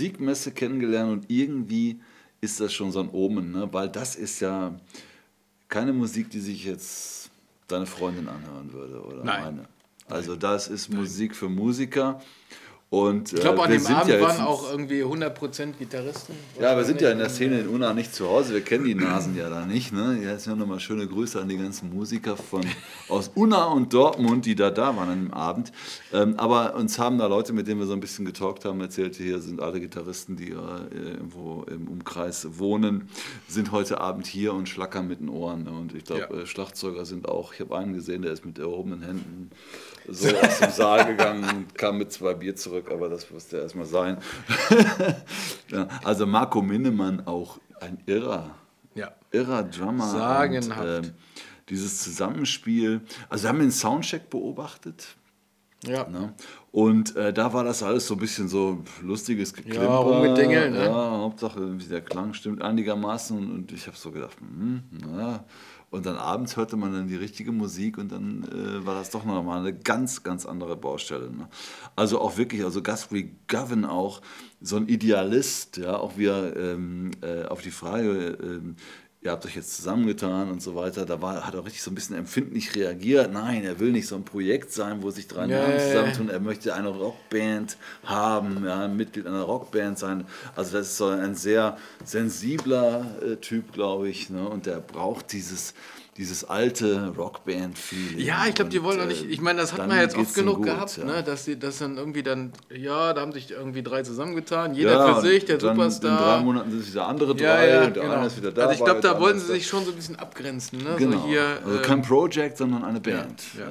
Musikmesse kennengelernt und irgendwie ist das schon so ein Omen, ne? weil das ist ja keine Musik, die sich jetzt deine Freundin anhören würde oder Nein. meine. Also das ist Musik für Musiker. Und, Ich glaube, äh, an dem Abend ja waren auch irgendwie 100% Gitarristen. Ja, wir sind ja in der Szene in Unna nicht zu Hause. Wir kennen die Nasen ja da nicht. Ne? Jetzt ja nochmal schöne Grüße an die ganzen Musiker von, aus Unna und Dortmund, die da da waren an dem Abend. Ähm, aber uns haben da Leute, mit denen wir so ein bisschen getalkt haben, erzählt, hier sind alle Gitarristen, die äh, irgendwo im Umkreis wohnen, sind heute Abend hier und schlackern mit den Ohren. Ne? Und ich glaube, Ja. äh, Schlagzeuger sind auch. Ich habe einen gesehen, der ist mit erhobenen Händen so aus dem Saal gegangen und kam mit zwei Bier zurück, aber das musste erstmal sein. ja, also Marco Minnemann auch ein irrer, Ja. irrer Drummer. Sagenhaft. Und, ähm, dieses Zusammenspiel, also wir haben den Soundcheck beobachtet. Ja. Ne? Und äh, da war das alles so ein bisschen so lustiges Geklimper. rumgedengelt, ne? Ja, Hauptsache der Klang stimmt einigermaßen. Und, und ich habe so gedacht, hm, na. Und dann abends hörte man dann die richtige Musik und dann äh, war das doch nochmal eine ganz, ganz andere Baustelle. Ne? Also auch wirklich, also Guthrie Govan auch so ein Idealist, ja, auch wie er ähm, äh, auf die Frage, ähm, ihr habt euch jetzt zusammengetan und so weiter, da war, hat er richtig so ein bisschen empfindlich reagiert. Nein, er will nicht so ein Projekt sein, wo sich drei Ja, Namen zusammentun. Er möchte eine Rockband haben, ja, ein Mitglied einer Rockband sein. Also das ist so ein sehr sensibler äh, Typ, glaube ich. Ne? Und der braucht dieses, dieses alte Rockband-Feeling. Ja, ich glaube, die wollen auch äh, nicht. Ich meine, das hat dann man jetzt oft genug gut, gehabt, ja. ne, dass sie das dann irgendwie dann, ja, da haben sich irgendwie drei zusammengetan, jeder Ja, für sich, der dann Superstar. In drei Monaten sind es wieder andere drei ja, und der genau. eine ist wieder da. Also ich glaube, da wollen sie sich schon so ein bisschen abgrenzen, ne? Genau. So hier, also ähm, kein Project, sondern eine Band. ja.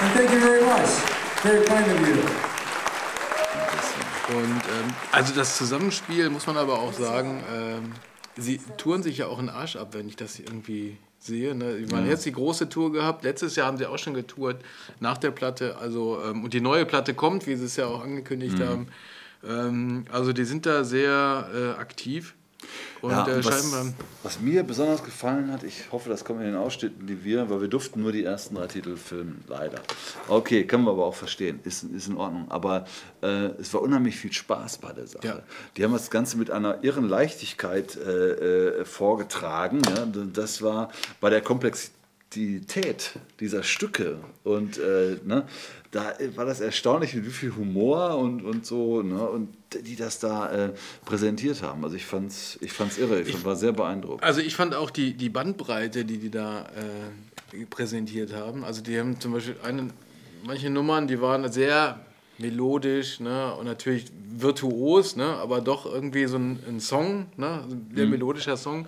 Ja. Very kind of you. Und ähm, also das Zusammenspiel muss man aber auch sagen, ähm, sie touren sich ja auch einen Arsch ab, wenn ich das irgendwie sehe. Ne? Ich meine, jetzt die große Tour gehabt. Letztes Jahr haben sie auch schon getourt nach der Platte. Also ähm, und die neue Platte kommt, wie sie es ja auch angekündigt haben. Ähm, also die sind da sehr äh, aktiv. Und Ja, äh, was, was mir besonders gefallen hat, ich hoffe, das kommt in den Ausschnitten, die wir, weil wir durften nur die ersten drei Titel filmen, leider. Okay, können wir aber auch verstehen, ist, ist in Ordnung. Aber äh, es war unheimlich viel Spaß bei der Sache. Ja. Die haben das Ganze mit einer irren Leichtigkeit äh, äh, vorgetragen. Ja? Das war bei der Komplexität dieser Stücke und äh, ne, da war das erstaunlich, mit wie viel Humor und, und so, ne, und die das da äh, präsentiert haben. Also ich fand's, ich fand's irre, ich, war sehr beeindruckt. Also ich fand auch die, die Bandbreite, die die da äh, präsentiert haben. Also die haben zum Beispiel eine, manche Nummern, die waren sehr melodisch ne, und natürlich virtuos, ne, aber doch irgendwie so ein, ein Song, ne, ein sehr melodischer Song.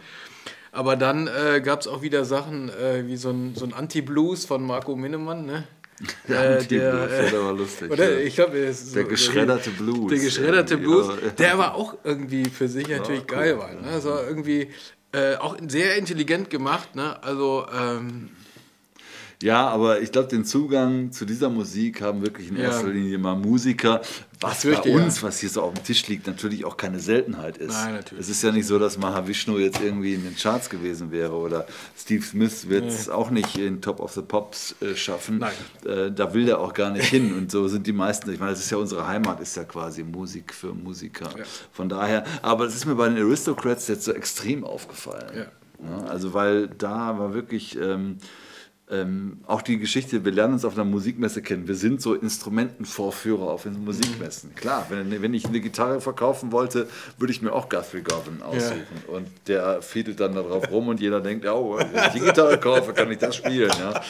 Aber dann äh, gab es auch wieder Sachen äh, wie so ein, so ein Anti-Blues von Marco Minnemann, ne? Der Äh, Anti-Blues, der, der war lustig, Oder ja. ich ist Der so- geschredderte Blues Der geschredderte Blues, ja. der aber auch irgendwie für sich natürlich cool, geil war. Ne? War irgendwie äh, auch sehr intelligent gemacht. Ne? Also ähm, Ja, aber ich glaube, den Zugang zu dieser Musik haben wirklich in Ja. erster Linie mal Musiker, was bei uns, ja. was hier so auf dem Tisch liegt, natürlich auch keine Seltenheit ist. Nein, natürlich. Es ist ja nicht so, dass Mahavishnu jetzt irgendwie in den Charts gewesen wäre oder Steve Smith wird es auch nicht in Top of the Pops äh, schaffen. Nein. Äh, da will der auch gar nicht hin und so sind die meisten. Ich meine, das ist ja unsere Heimat, ist ja quasi Musik für Musiker. Von daher, aber das ist mir bei den Aristocrats jetzt so extrem aufgefallen. Ja. Ja, also weil da war wirklich ähm, ähm, auch die Geschichte, wir lernen uns auf einer Musikmesse kennen. Wir sind so Instrumentenvorführer auf den Musikmessen. Klar, wenn, wenn ich eine Gitarre verkaufen wollte, würde ich mir auch Guthrie Govan aussuchen. Und der fiedelt dann darauf rum und jeder denkt, ja, oh, wenn ich die Gitarre kaufe, kann ich das spielen. Ja.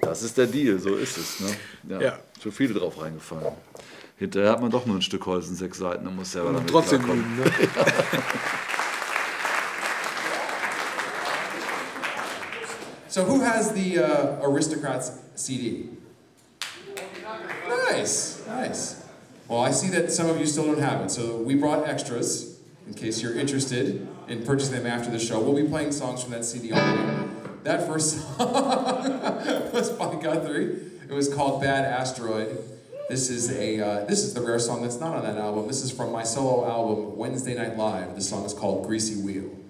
Das ist der Deal, so ist es. Ne? Ja, Ja. So viele drauf reingefallen. Hinterher hat man doch nur ein Stück Holz und sechs Seiten und muss selber damit trotzdem üben. Ne? So who has the uh, Aristocrats CD? Nice, nice. Well, I see that some of you still don't have it, so we brought extras in case you're interested in purchasing them after the show. We'll be playing songs from that CD all way. That first song was by Guthrie. It was called "Bad Asteroid." This is a uh, this is the rare song that's not on that album. This is from my solo album Wednesday Night Live. The song is called "Greasy Wheel."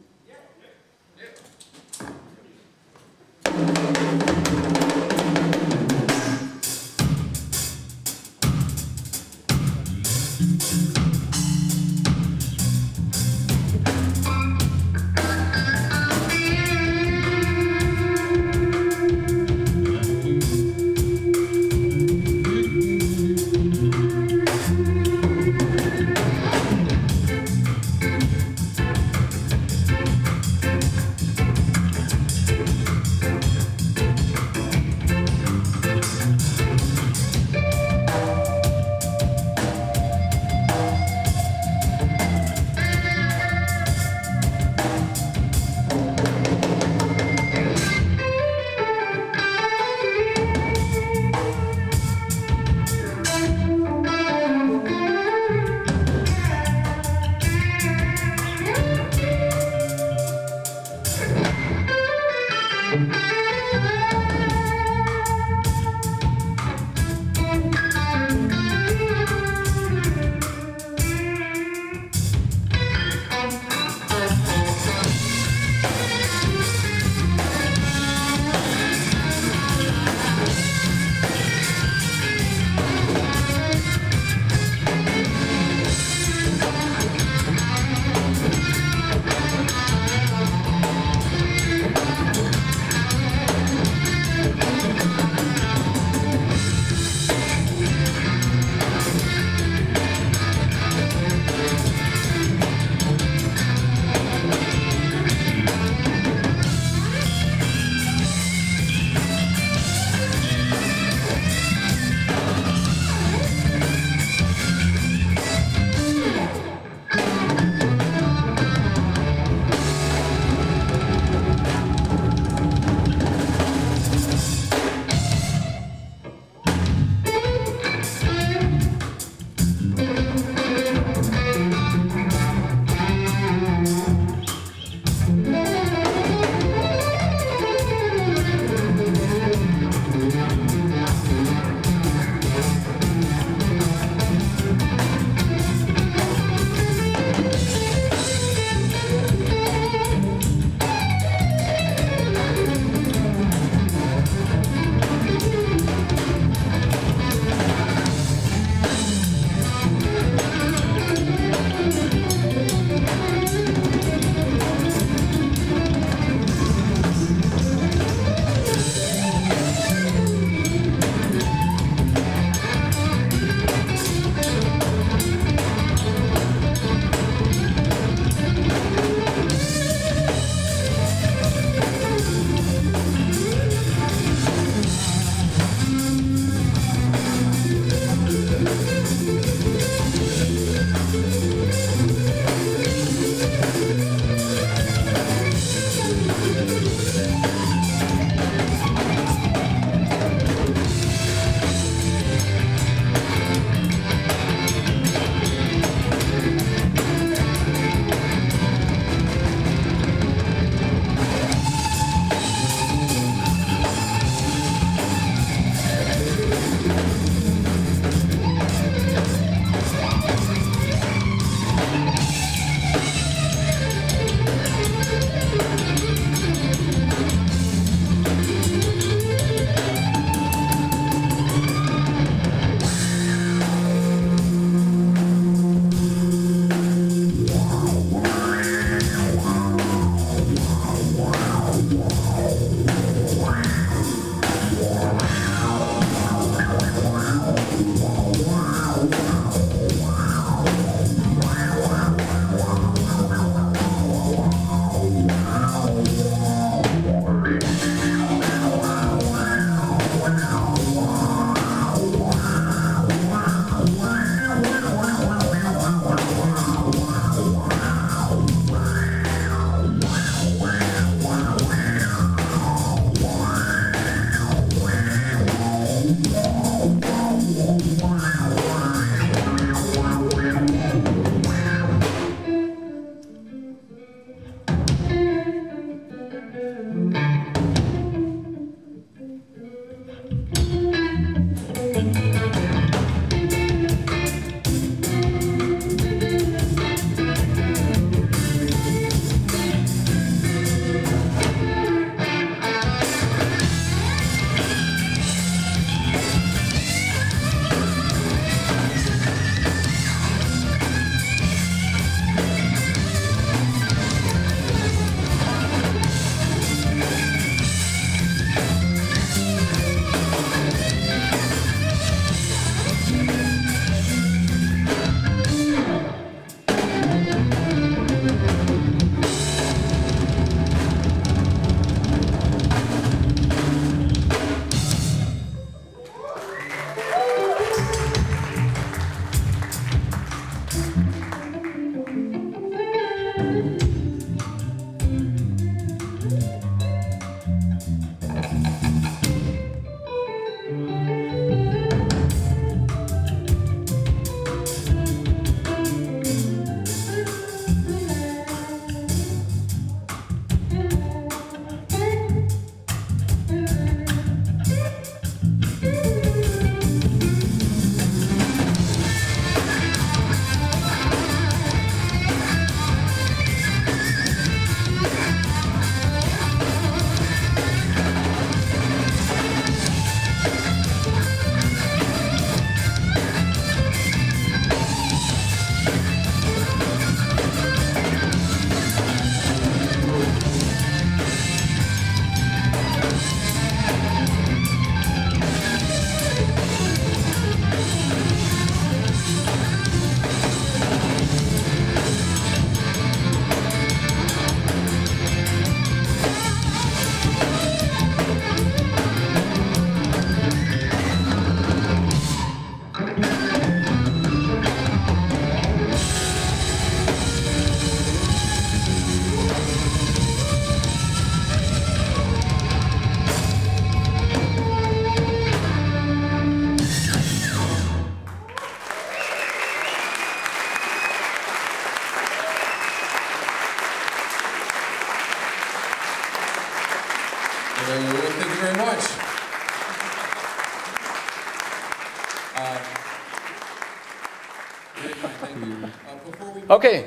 Okay.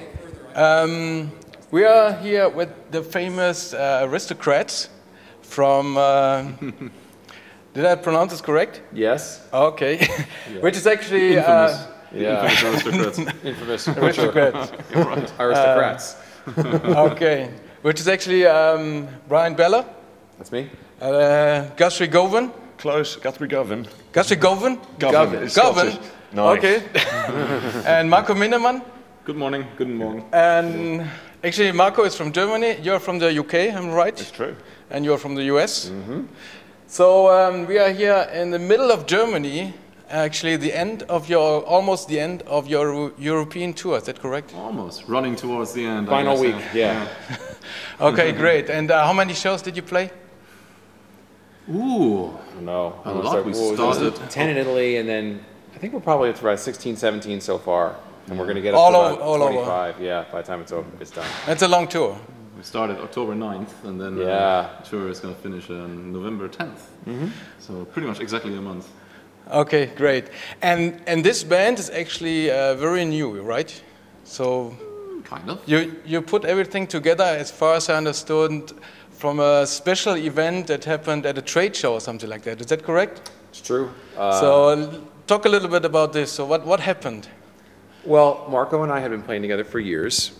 Um, we are here with the famous uh, aristocrats from. Uh, did I pronounce this correct? Yes. Okay. Which is actually. Uh, Yeah. aristocrats. Infamous aristocrats. aristocrats. okay. Which is actually um, Bryan Beller, That's me. uh, Guthrie Govan. Close, Guthrie Govan. Guthrie Govan? Govan. It's Govan. Scottish. Nice. Okay. and Marco Minnemann. Good morning, good morning. And actually, Marco is from Germany. You're from the UK, am I'm right? It's true. and you're from the US. So um, we are here in the middle of Germany, actually the end of your, almost the end of your European tour. Is that correct? Almost running towards the end. Final guess, week, yeah. Okay, great. And uh, how many shows did you play? Ooh, No. A it was lot. like- We what was it? started- 10 in Italy, and then I think we're probably at about 16, 17 so far. And we're going to get All to over- about all over. Yeah, by the time it's over, it's done. It's a long tour. we started October 9th, and then Yeah. uh, tour is going to finish on November 10th. So pretty much exactly a month. Okay, great. And and this band is actually uh, very new, right? So Kind of. you you put everything together, as far as I understood, from a special event that happened at a trade show or something like that. Is that correct? It's true. Uh, so talk a little bit about this. So what what happened? Well, Marco and I had been playing together for years,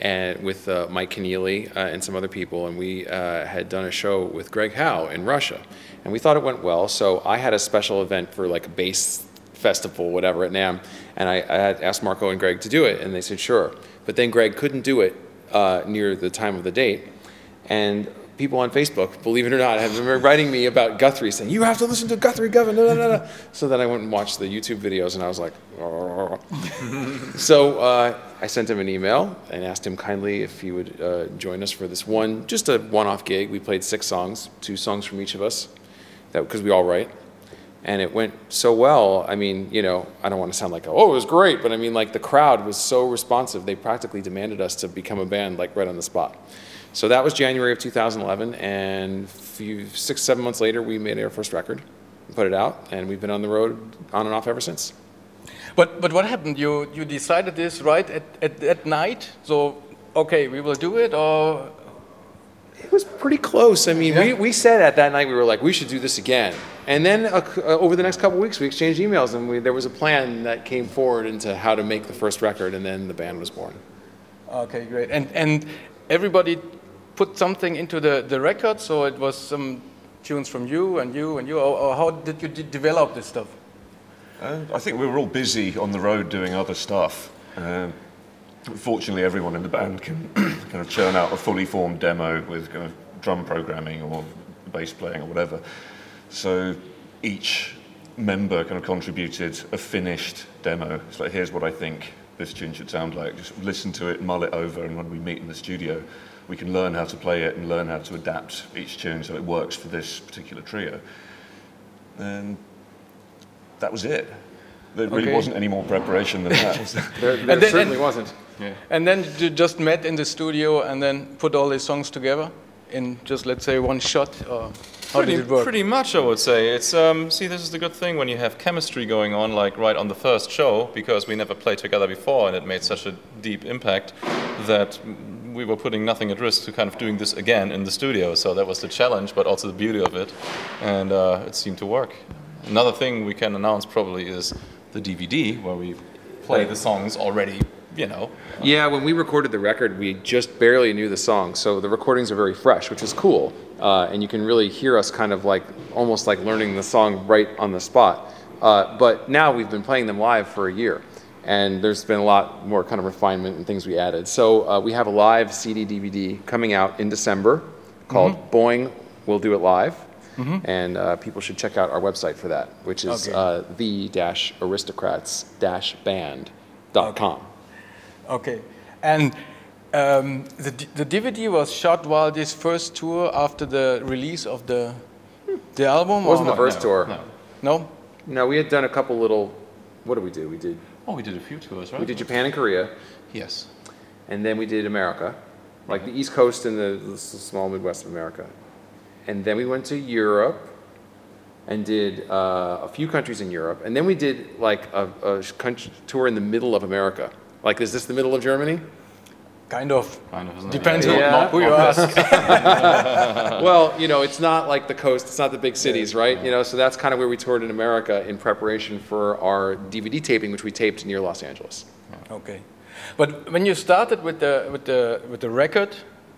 and with uh, Mike Keneally uh, and some other people, and we uh, had done a show with Greg Howe in Russia, and we thought it went well. So I had a special event for like a bass festival, whatever, at NAMM. And I, I had asked Marco and Greg to do it, and they said sure. But then Greg couldn't do it uh, near the time of the date. And people on Facebook, believe it or not, have been writing me about Guthrie, saying, you have to listen to Guthrie Govan, da, da, da, da." So then I went and watched the YouTube videos, and I was like, so uh, I sent him an email and asked him kindly if he would uh, join us for this one, just a one-off gig. We played six songs, two songs from each of us, because we all write. And it went so well. I mean, you know, I don't want to sound like, oh, it was great, but I mean, like the crowd was so responsive. They practically demanded us to become a band, like right on the spot. So that was January of 2011, and few, six, seven months later, we made our first record, put it out, and we've been on the road on and off ever since. But but what happened? You you decided this right at, at at night. So okay, we will do it, or It was pretty close. I mean, we, Yeah. we said at that night, we were like, we should do this again. And then uh, uh, over the next couple weeks, we exchanged emails, and we, there was a plan that came forward into how to make the first record, and then the band was born. okay, great. And and everybody put something into the the record. So it was some tunes from you and you and you. Or, or how did you de- develop this stuff? Uh, I think we were all busy on the road doing other stuff. Um, fortunately, everyone in the band can kind of churn out a fully formed demo with kind of drum programming or bass playing or whatever. So each member kind of contributed a finished demo. It's like, here's what I think this tune should sound like. Just listen to it, mull it over, and when we meet in the studio, we can learn how to play it and learn how to adapt each tune so it works for this particular trio. And that was it. There really Okay. wasn't any more preparation than that. There, there then- certainly and- wasn't. And then you just met in the studio and then put all these songs together in just let's say one shot. Or how pretty, did it work? pretty much, I would say. It's um, see, this is the good thing when you have chemistry going on, like right on the first show, because we never played together before, and it made such a deep impact that we were putting nothing at risk to kind of doing this again in the studio. So that was the challenge, but also the beauty of it, and uh, it seemed to work. Another thing we can announce probably is the DVD, where we play the songs already, you know, Yeah, when we recorded the record, we just barely knew the song, so the recordings are very fresh, which is cool. Uh, and you can really hear us kind of like almost like learning the song right on the spot. Uh, but now we've been playing them live for a year, and there's been a lot more kind of refinement and things we added. So uh, we have a live CD DVD coming out in December called Boing We'll Do It Live. And uh, people should check out our website for that, which is Okay. uh, the-aristocrats-band.com. Okay. And um, the, the DVD was shot while this first tour after the release of the the album? Wasn't or the first no, tour. no. No? No, we had done a couple little. What did we do? We did Oh, we did a few tours, right? we did Japan and Korea, Yes. and then we did America, like the East Coast and the, the s- small Midwest of America, and then we went to Europe, and did uh, a few countries in Europe, and then we did like a, a sh- country, tour in the middle of America. Like, is this the middle of Germany? Kind of. Kind of. Depends Yeah. who, Yeah. who you ask. well, you know, it's not like the coast, it's not the big cities, right? You know, so that's kind of where we toured in America in preparation for our DVD taping, which we taped near Los Angeles. Okay. But when you started with the with the with the record,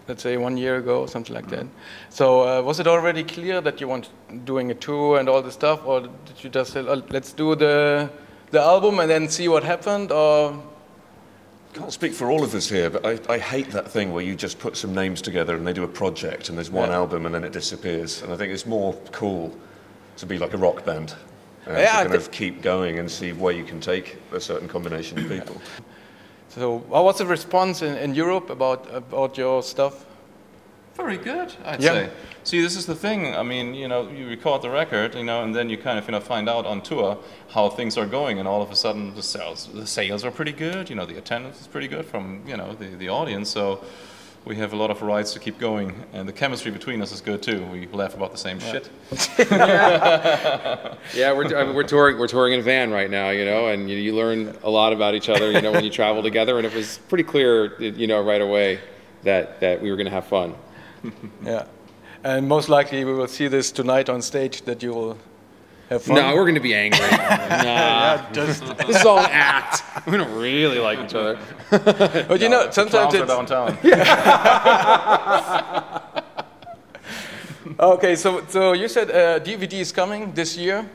let's say one year ago, something like that. So uh, was it already clear that you want doing a tour and all the stuff, or did you just say, "Oh, let's do the the album and then see what happened, or can't speak for all of us here, but I, I hate that thing where you just put some names together and they do a project and there's one Yeah. album and then it disappears. And I think it's more cool to be like a rock band. Uh, and Yeah, to kind of keep going and see where you can take a certain combination of people. so? Uh, what was the response in, in Europe about about your stuff? Very good, I'd Yeah. say. See, this is the thing. I mean, you know, you record the record, you know, and then you kind of, you know, find out on tour how things are going, and all of a sudden the sales, the sales are pretty good. You know, the attendance is pretty good from, you know, the, the audience. So we have a lot of rights to keep going, and the chemistry between us is good too. We laugh about the same shit. Yeah, we're, I mean, we're touring. We're touring in a van right now, you know, and you, you learn a lot about each other, you know, when you travel together. And it was pretty clear, you know, right away that that we were going to have fun. Yeah. And most likely we will see this tonight on stage that you will have fun. No, we're going to be angry. nah, just, this is all an act. We don't really like each other. but you know, sometimes it's downtown. okay. So, so you said uh, DVD is coming this year.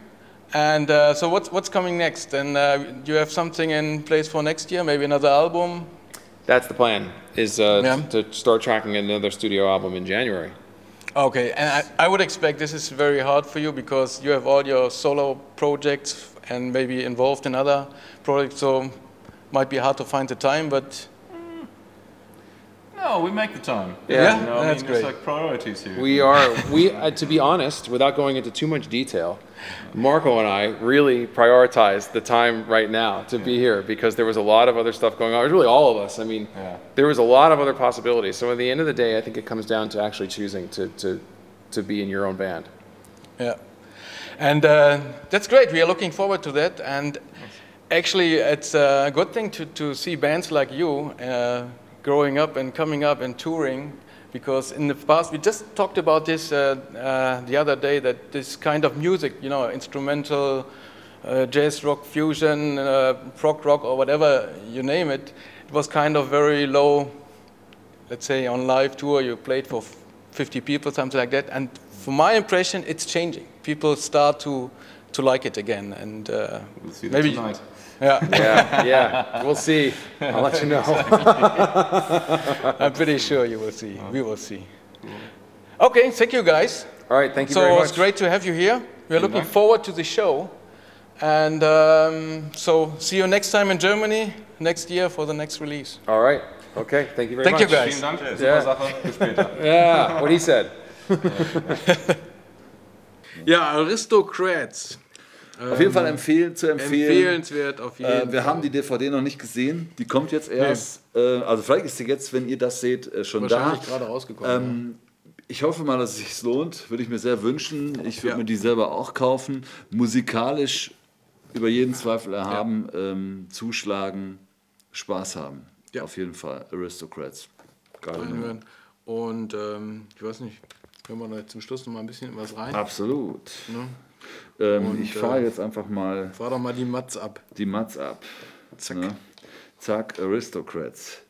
And uh, so what's what's coming next? And uh, do you have something in place for next year? Maybe another album? That's the plan. Is uh, Yeah. to start tracking another studio album in January. Okay, and I, I would expect this is very hard for you because you have all your solo projects and maybe involved in other projects, so might be hard to find the time. But No, we make the time. Yeah, You know, I that's mean, great. It's like priorities here. We are we uh, to be honest, without going into too much detail, Marco and I really prioritized the time right now to be here because there was a lot of other stuff going on. It was really all of us. I mean, Yeah. there was a lot of other possibilities. So at the end of the day, I think it comes down to actually choosing to to to be in your own band. yeah, and uh, that's great. We are looking forward to that. And actually, it's a good thing to, to see bands like you uh, growing up and coming up and touring. Because in the past, we just talked about this uh, uh, the other day that this kind of music, you know, instrumental, uh, jazz rock, fusion, uh, prog rock, or whatever you name it, it was kind of very low let's say on live tour you played for 50 people something like that and for my impression it's changing people start to to like it again and uh, We'll maybe tonight. Yeah Yeah, yeah. We'll see. I'll let you know. i'm pretty sure you will see we will see okay thank you guys All right, thank you so very it's great to have you here we're looking forward to the show and um, so see you next time in germany next year for the next release All right. Okay, thank you very Thank much. Thank you, guys. Vielen Dank. Super Ja. Sache. Bis später. Yeah, what he said. yeah, aristocrats Auf jeden Fall empfehlen, zu empfehlen. empfehlenswert auf jeden Äh, wir Fall haben die DVD noch nicht gesehen. Die kommt jetzt erst. Äh, also vielleicht ist sie jetzt, wenn ihr das seht, äh, schon da. wahrscheinlich gerade rausgekommen Ähm, ich hoffe mal, dass es sich lohnt. Würde ich mir sehr wünschen. Ich würde Ja. mir die selber auch kaufen. Musikalisch über jeden Zweifel erhaben, ähm, zuschlagen, Spaß haben. Ja. Auf jeden Fall. Aristocrats. Geile Nummer. reinhören. Und ähm, ich weiß nicht, hören wir da zum Schluss noch mal ein bisschen was rein? Absolut. Ne? Ähm, ich fahre äh, jetzt einfach mal Fahr doch mal die Mats ab. die Mats ab. Zack. Ne? Zack, Aristocrats.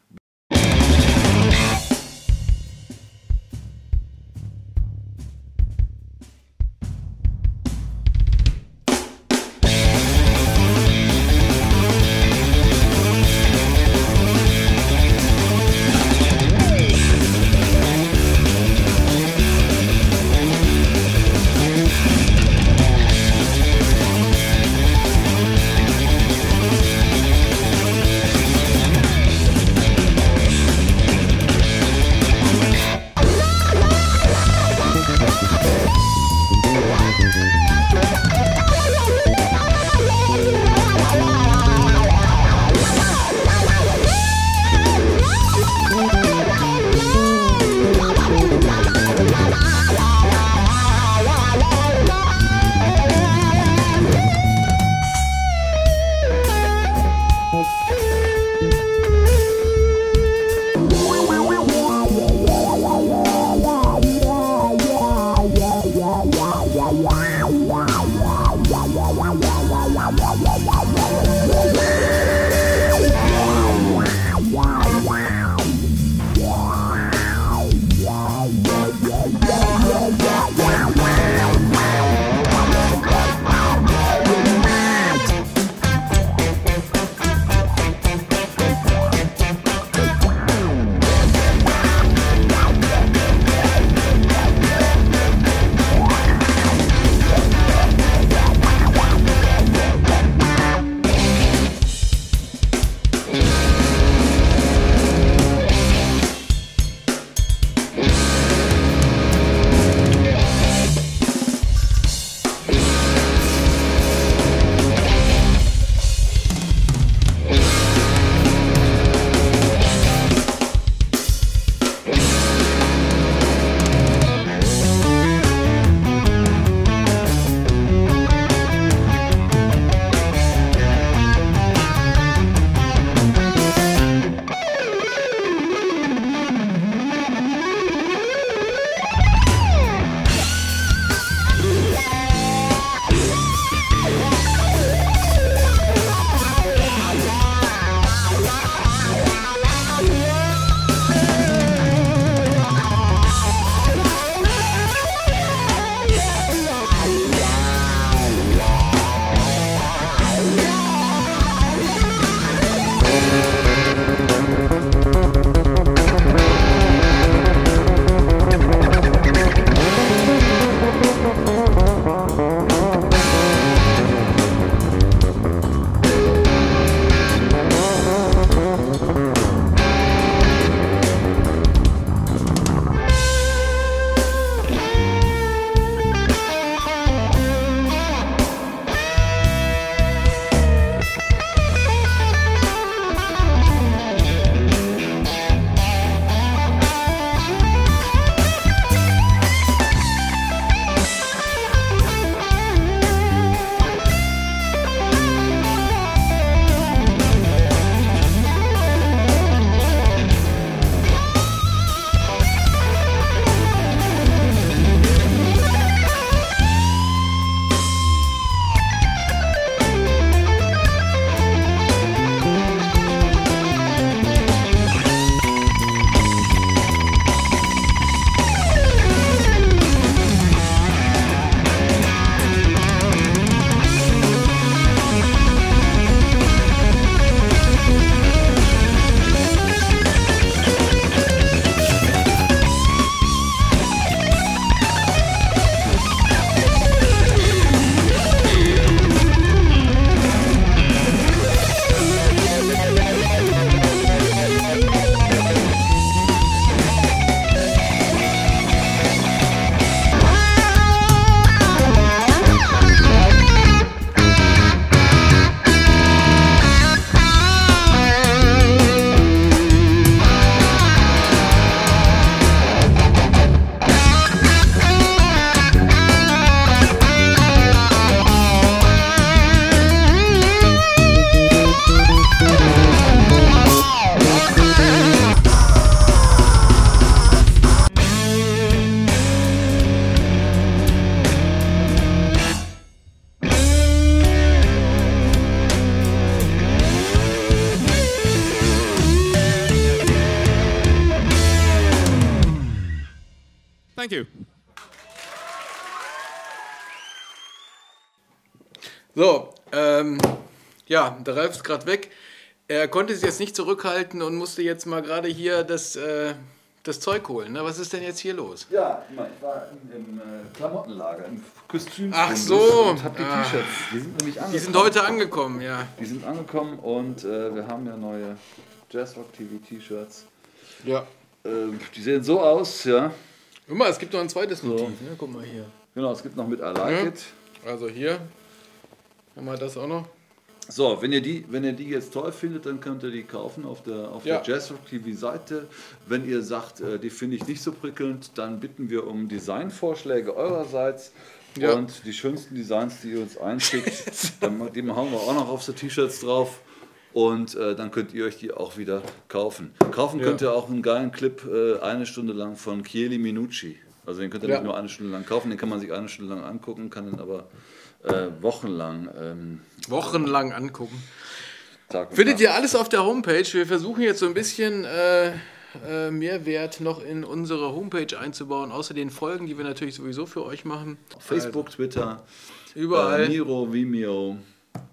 So, ähm, ja, der Ralf ist gerade weg. Er konnte sich jetzt nicht zurückhalten und musste jetzt mal gerade hier das, äh, das Zeug holen. Ne? Was ist denn jetzt hier los? Ja, ich war im, äh, Klamottenlager, im Kostüm. Ach so. Und hab die Ah. T-Shirts. Die sind nämlich angekommen. Die sind heute angekommen, ja. Die sind angekommen und äh, wir haben ja neue Jazzrock TV T-Shirts. Ja. Ähm, die sehen so aus, ja. Guck mal, es gibt noch ein zweites Motiv. Ne? Guck mal hier. Genau, es gibt noch mit I Like Ja. Also hier haben wir das auch noch. So, wenn ihr, die, wenn ihr die jetzt toll findet, dann könnt ihr die kaufen auf der, auf Ja. der Jazzrock TV Seite. Wenn ihr sagt, äh, die finde ich nicht so prickelnd, dann bitten wir um Designvorschläge eurerseits. Ja. Und die schönsten Designs, die ihr uns einschickt, dann, die hauen wir auch noch auf so T-Shirts drauf. Und äh, dann könnt ihr euch die auch wieder kaufen. Kaufen Ja. könnt ihr auch einen geilen Clip äh, eine Stunde lang von Chieli Minucci. Also den könnt ihr nicht nur eine Stunde lang kaufen, den kann man sich eine Stunde lang angucken, kann den aber äh, wochenlang ähm, Wochenlang angucken. Tag Findet Nacht. ihr alles auf der Homepage. Wir versuchen jetzt so ein bisschen äh, äh, Mehrwert noch in unsere Homepage einzubauen, außer den Folgen, die wir natürlich sowieso für euch machen. Facebook, Twitter, Überall. Äh, Miro, Vimeo,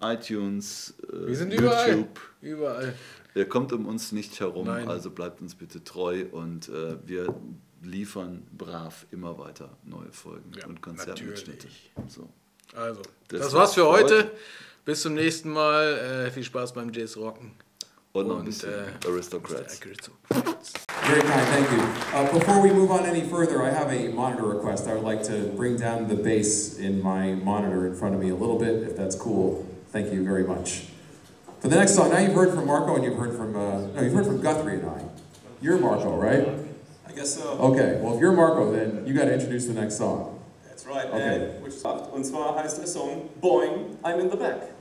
iTunes, äh, Wir sind überall. YouTube. Überall. Ihr kommt um uns nicht herum, Nein. also bleibt uns bitte treu und äh, wir liefern brav immer weiter neue Folgen Ja, und Konzertmitschnitte. So. Also, das, Das war's für war's für heute. heute. Bis zum nächsten Mal. Äh, viel Spaß beim Jazz Rocken. Und noch ein Und, bisschen äh, Aristocrats. Very kind, thank you. Uh, before we move on any further, I have a monitor request. I would like to bring down the bass in my monitor in front of me a little bit, if that's cool. Thank you very much. For the next song, now you've heard from Marco and you've heard from, uh, no, you've heard from Guthrie and I. You're Marco, right? I guess so. Okay, well, if you're Marco, then you got to introduce the next song. Right. Okay. Äh, which Und zwar heißt der Song Boing, I'm in the Back.